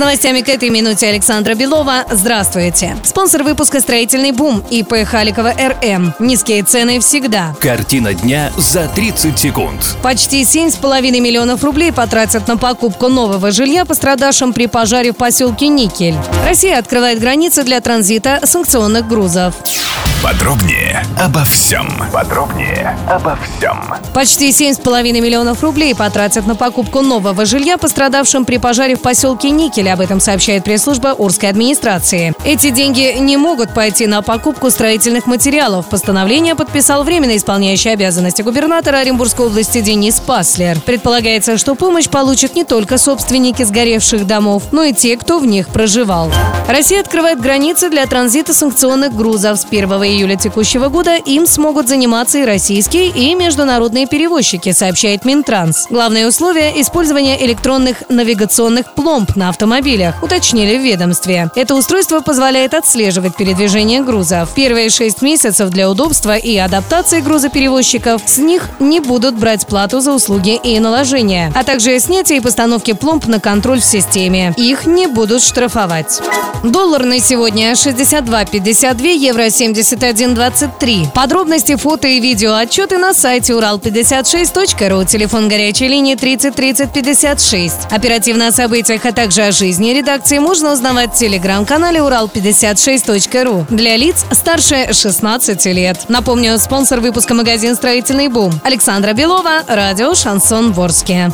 С новостями к этой минуте Александра Белова. Здравствуйте. Спонсор выпуска «Строительный бум» ИП Халикова РМ. Низкие цены всегда. Картина дня за 30 секунд. Почти 7,5 миллионов рублей потратят на покупку нового жилья пострадавшим при пожаре в поселке Никель. Россия открывает границы для транзита санкционных грузов. Подробнее обо всем. Подробнее обо всем. Почти 7,5 миллионов рублей потратят на покупку нового жилья пострадавшим при пожаре в поселке Никель. Об этом сообщает пресс-служба Урской администрации. Эти деньги не могут пойти на покупку строительных материалов. Постановление подписал временно исполняющий обязанности губернатора Оренбургской области Денис Паслер. Предполагается, что помощь получат не только собственники сгоревших домов, но и те, кто в них проживал. Россия открывает границы для транзита санкционных грузов. С 1 июля текущего года им смогут заниматься и российские, и международные перевозчики, сообщает Минтранс. Главное условие – использование электронных навигационных пломб на автомобилях, уточнили в ведомстве. Это устройство позволяет отслеживать передвижение грузов. Первые шесть месяцев для удобства и адаптации грузоперевозчиков с них не будут брать плату за услуги и наложения, а также снятие и постановки пломб на контроль в системе. Их не будут штрафовать. Доллар на сегодня 62,52, евро 71,23. Подробности, фото и видео отчеты на сайте урал56.ру. Телефон горячей линии 30 30 56. Оперативно о событиях, а также о жизни редакции можно узнавать в телеграм-канале урал56.ру. Для лиц старше 16 лет. Напомню, спонсор выпуска магазин «Строительный бум». Александра Белова, радио «Шансон Ворске».